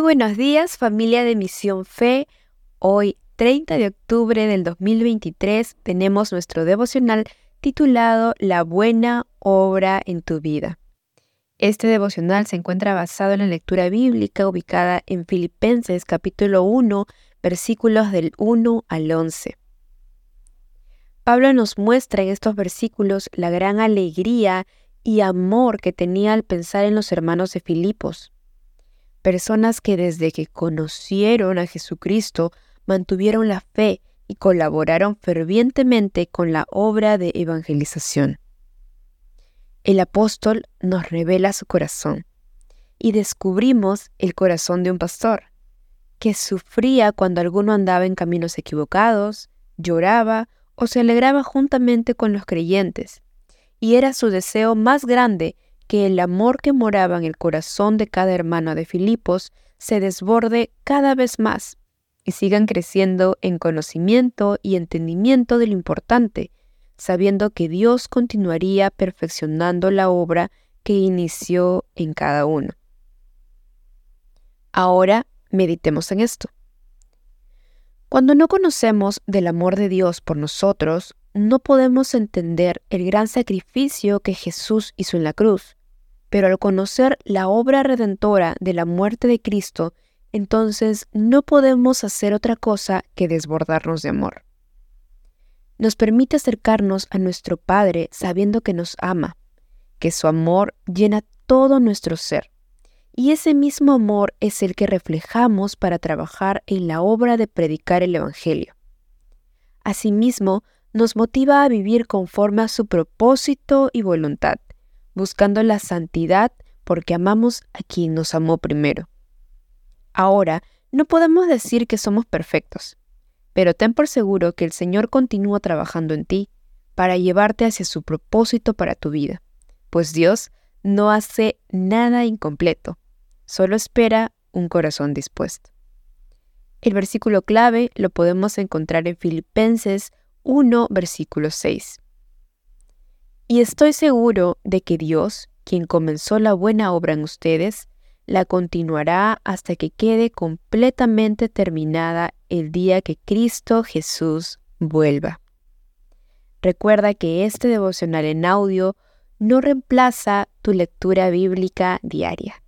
buenos días familia de Misión Fe. Hoy, 30 de octubre del 2023, tenemos nuestro devocional titulado La buena obra en tu vida. Este devocional se encuentra basado en la lectura bíblica ubicada en Filipenses capítulo 1, versículos del 1 al 11. Pablo nos muestra en estos versículos la gran alegría y amor que tenía al pensar en los hermanos de Filipos personas que desde que conocieron a Jesucristo mantuvieron la fe y colaboraron fervientemente con la obra de evangelización. El apóstol nos revela su corazón y descubrimos el corazón de un pastor, que sufría cuando alguno andaba en caminos equivocados, lloraba o se alegraba juntamente con los creyentes, y era su deseo más grande que el amor que moraba en el corazón de cada hermano de Filipos se desborde cada vez más y sigan creciendo en conocimiento y entendimiento de lo importante, sabiendo que Dios continuaría perfeccionando la obra que inició en cada uno. Ahora meditemos en esto. Cuando no conocemos del amor de Dios por nosotros, no podemos entender el gran sacrificio que Jesús hizo en la cruz pero al conocer la obra redentora de la muerte de Cristo, entonces no podemos hacer otra cosa que desbordarnos de amor. Nos permite acercarnos a nuestro Padre sabiendo que nos ama, que su amor llena todo nuestro ser. Y ese mismo amor es el que reflejamos para trabajar en la obra de predicar el Evangelio. Asimismo, nos motiva a vivir conforme a su propósito y voluntad buscando la santidad porque amamos a quien nos amó primero. Ahora, no podemos decir que somos perfectos, pero ten por seguro que el Señor continúa trabajando en ti para llevarte hacia su propósito para tu vida, pues Dios no hace nada incompleto, solo espera un corazón dispuesto. El versículo clave lo podemos encontrar en Filipenses 1, versículo 6. Y estoy seguro de que Dios, quien comenzó la buena obra en ustedes, la continuará hasta que quede completamente terminada el día que Cristo Jesús vuelva. Recuerda que este devocional en audio no reemplaza tu lectura bíblica diaria.